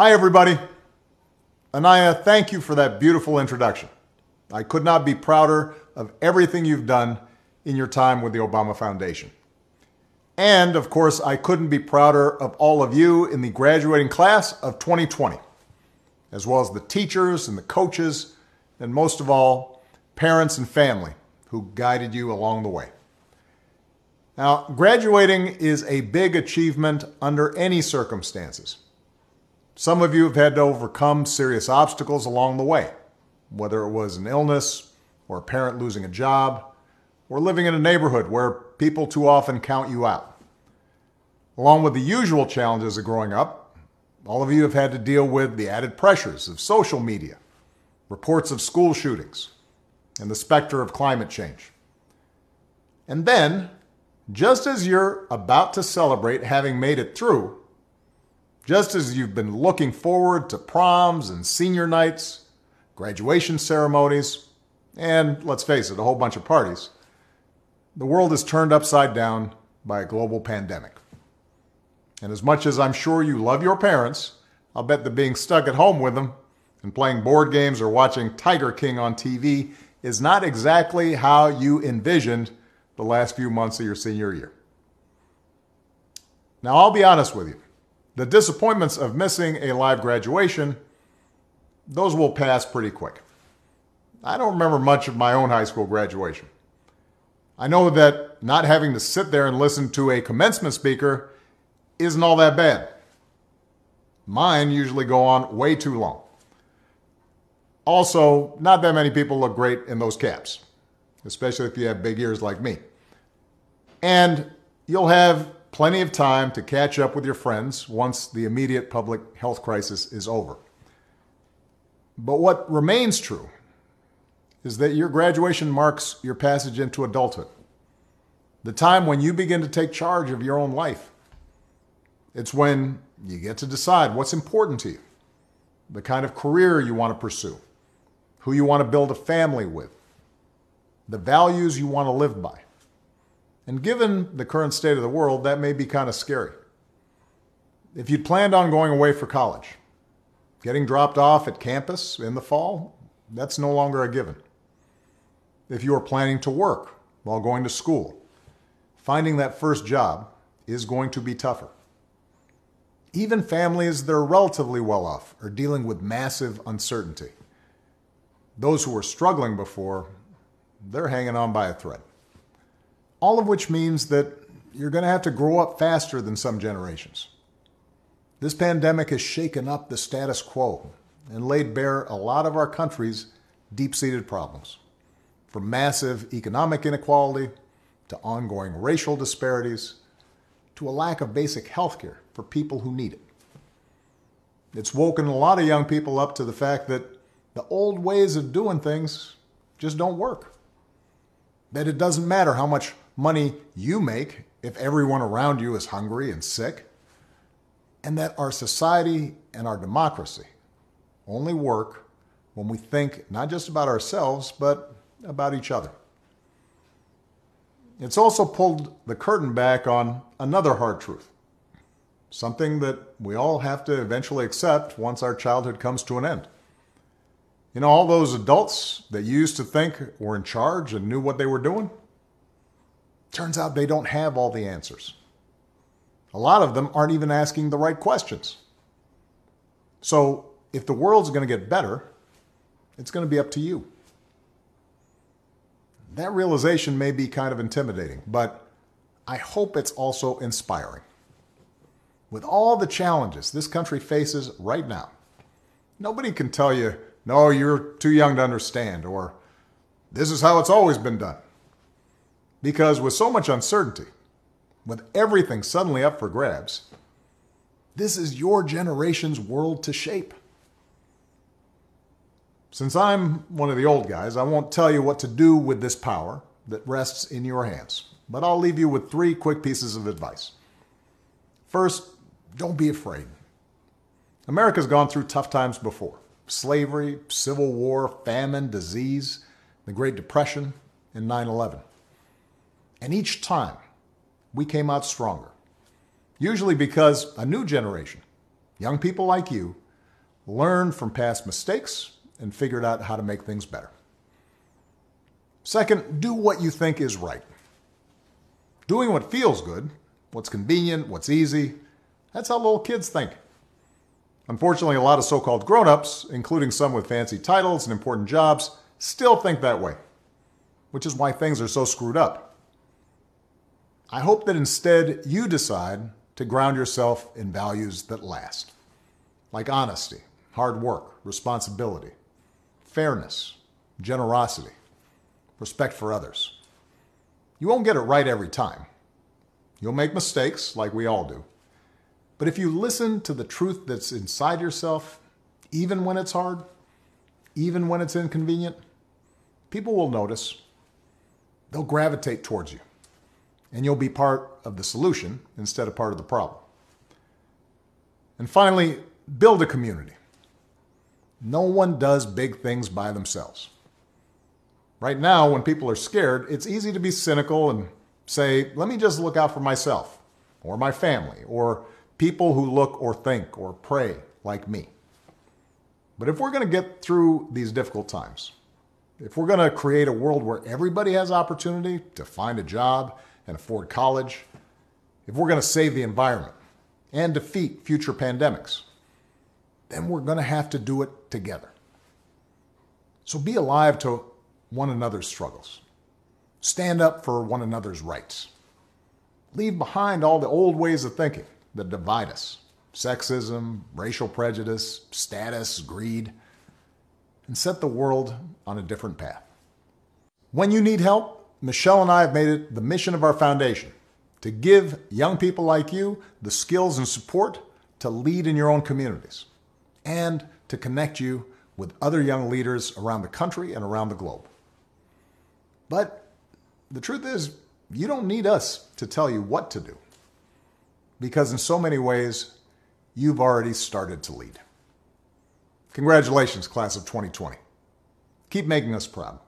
Hi, everybody. Aniyah, thank you for that beautiful introduction. I could not be prouder of everything you've done in your time with the Obama Foundation. And of course, I couldn't be prouder of all of you in the graduating class of 2020, as well as the teachers and the coaches, and most of all, parents and family who guided you along the way. Now, graduating is a big achievement under any circumstances. Some of you have had to overcome serious obstacles along the way, whether it was an illness or a parent losing a job or living in a neighborhood where people too often count you out. Along with the usual challenges of growing up, all of you have had to deal with the added pressures of social media, reports of school shootings, and the specter of climate change. And then, just as you're about to celebrate having made it through, just as you've been looking forward to proms and senior nights, graduation ceremonies, and let's face it, a whole bunch of parties, the world is turned upside down by a global pandemic. And as much as I'm sure you love your parents, I'll bet that being stuck at home with them and playing board games or watching Tiger King on TV is not exactly how you envisioned the last few months of your senior year. Now, I'll be honest with you. The disappointments of missing a live graduation, those will pass pretty quick. I don't remember much of my own high school graduation. I know that not having to sit there and listen to a commencement speaker isn't all that bad. Mine usually go on way too long. Also, not that many people look great in those caps, especially if you have big ears like me. And you'll have plenty of time to catch up with your friends once the immediate public health crisis is over. But what remains true is that your graduation marks your passage into adulthood, the time when you begin to take charge of your own life. It's when you get to decide what's important to you, the kind of career you want to pursue, who you want to build a family with, the values you want to live by. And given the current state of the world, that may be kind of scary. If you'd planned on going away for college, getting dropped off at campus in the fall, that's no longer a given. If you are planning to work while going to school, finding that first job is going to be tougher. Even families that are relatively well off are dealing with massive uncertainty. Those who were struggling before, they're hanging on by a thread. All of which means that you're going to have to grow up faster than some generations. This pandemic has shaken up the status quo and laid bare a lot of our country's deep seated problems, from massive economic inequality to ongoing racial disparities to a lack of basic health care for people who need it. It's woken a lot of young people up to the fact that the old ways of doing things just don't work. That it doesn't matter how much money you make if everyone around you is hungry and sick. And that our society and our democracy only work when we think not just about ourselves, but about each other. It's also pulled the curtain back on another hard truth, something that we all have to eventually accept once our childhood comes to an end. You know, all those adults that used to think were in charge and knew what they were doing, turns out they don't have all the answers. A lot of them aren't even asking the right questions. So, if the world's going to get better, it's going to be up to you. That realization may be kind of intimidating, but I hope it's also inspiring. With all the challenges this country faces right now, nobody can tell you, no, you're too young to understand, or this is how it's always been done. Because with so much uncertainty, with everything suddenly up for grabs, this is your generation's world to shape. Since I'm one of the old guys, I won't tell you what to do with this power that rests in your hands, but I'll leave you with three quick pieces of advice. First, don't be afraid. America's gone through tough times before slavery, civil war, famine, disease, the Great Depression, and 9 11. And each time, we came out stronger. Usually because a new generation, young people like you, learned from past mistakes, and figured out how to make things better. Second, do what you think is right. Doing what feels good, what's convenient, what's easy, that's how little kids think. Unfortunately, a lot of so called grown ups, including some with fancy titles and important jobs, still think that way, which is why things are so screwed up. I hope that instead you decide to ground yourself in values that last, like honesty, hard work, responsibility, fairness, generosity, respect for others. You won't get it right every time. You'll make mistakes, like we all do. But if you listen to the truth that's inside yourself, even when it's hard, even when it's inconvenient, people will notice. They'll gravitate towards you. And you'll be part of the solution instead of part of the problem. And finally, build a community. No one does big things by themselves. Right now, when people are scared, it's easy to be cynical and say, let me just look out for myself or my family or people who look or think or pray like me. But if we're going to get through these difficult times, if we're going to create a world where everybody has opportunity to find a job and afford college, if we're going to save the environment and defeat future pandemics, then we're going to have to do it together. So be alive to one another's struggles. Stand up for one another's rights. Leave behind all the old ways of thinking that divide us sexism, racial prejudice, status, greed and set the world on a different path. When you need help, Michelle and I have made it the mission of our foundation to give young people like you the skills and support to lead in your own communities and to connect you with other young leaders around the country and around the globe. But the truth is, you don't need us to tell you what to do because in so many ways, you've already started to lead. Congratulations, class of 2020. Keep making us proud.